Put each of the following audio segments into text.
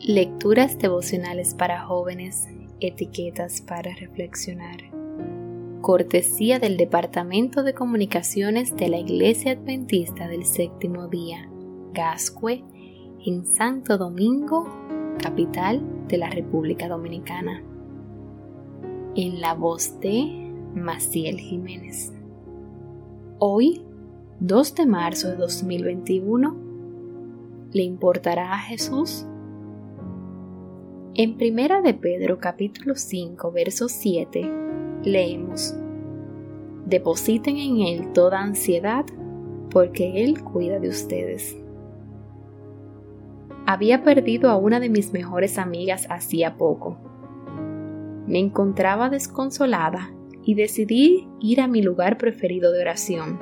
Lecturas devocionales para jóvenes, etiquetas para reflexionar. Cortesía del Departamento de Comunicaciones de la Iglesia Adventista del Séptimo Día, Gascue, en Santo Domingo, capital de la República Dominicana. En la voz de Maciel Jiménez. Hoy, 2 de marzo de 2021, ¿le importará a Jesús? En Primera de Pedro capítulo 5 verso 7 leemos Depositen en Él toda ansiedad porque Él cuida de ustedes. Había perdido a una de mis mejores amigas hacía poco. Me encontraba desconsolada y decidí ir a mi lugar preferido de oración.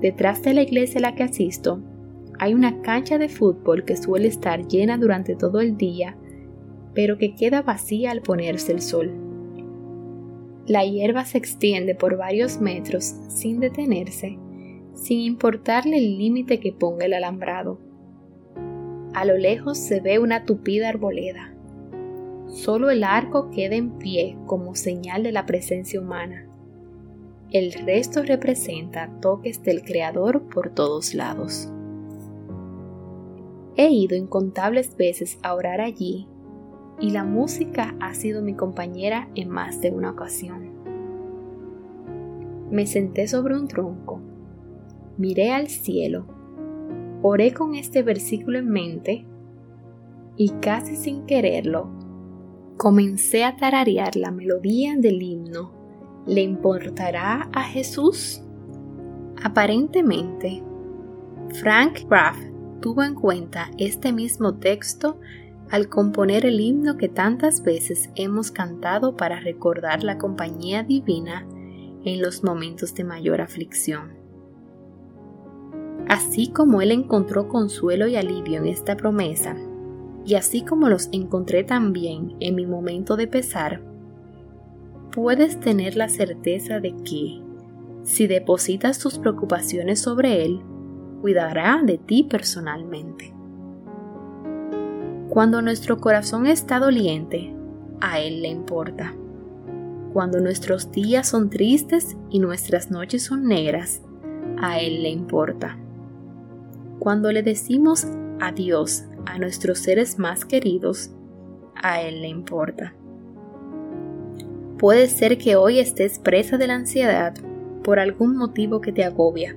Detrás de la iglesia a la que asisto hay una cancha de fútbol que suele estar llena durante todo el día pero que queda vacía al ponerse el sol. La hierba se extiende por varios metros sin detenerse, sin importarle el límite que ponga el alambrado. A lo lejos se ve una tupida arboleda. Solo el arco queda en pie como señal de la presencia humana. El resto representa toques del Creador por todos lados. He ido incontables veces a orar allí y la música ha sido mi compañera en más de una ocasión. Me senté sobre un tronco, miré al cielo, oré con este versículo en mente y casi sin quererlo, comencé a tararear la melodía del himno. ¿Le importará a Jesús? Aparentemente, Frank Graff tuvo en cuenta este mismo texto al componer el himno que tantas veces hemos cantado para recordar la compañía divina en los momentos de mayor aflicción. Así como Él encontró consuelo y alivio en esta promesa, y así como los encontré también en mi momento de pesar, puedes tener la certeza de que, si depositas tus preocupaciones sobre Él, cuidará de ti personalmente. Cuando nuestro corazón está doliente, a Él le importa. Cuando nuestros días son tristes y nuestras noches son negras, a Él le importa. Cuando le decimos adiós a nuestros seres más queridos, a Él le importa. Puede ser que hoy estés presa de la ansiedad por algún motivo que te agobia.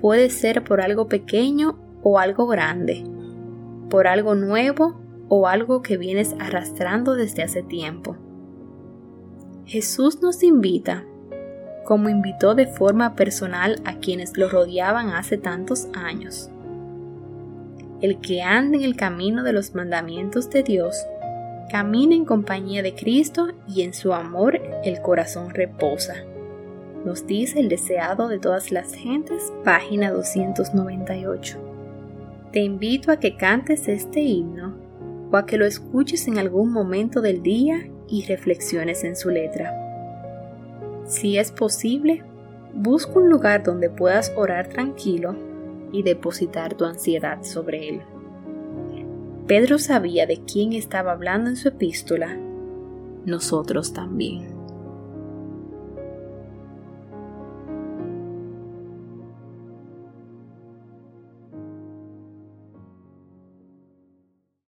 Puede ser por algo pequeño o algo grande por algo nuevo o algo que vienes arrastrando desde hace tiempo. Jesús nos invita, como invitó de forma personal a quienes lo rodeaban hace tantos años. El que ande en el camino de los mandamientos de Dios, camina en compañía de Cristo y en su amor el corazón reposa. Nos dice el deseado de todas las gentes, página 298 te invito a que cantes este himno o a que lo escuches en algún momento del día y reflexiones en su letra. Si es posible, busca un lugar donde puedas orar tranquilo y depositar tu ansiedad sobre él. Pedro sabía de quién estaba hablando en su epístola, nosotros también.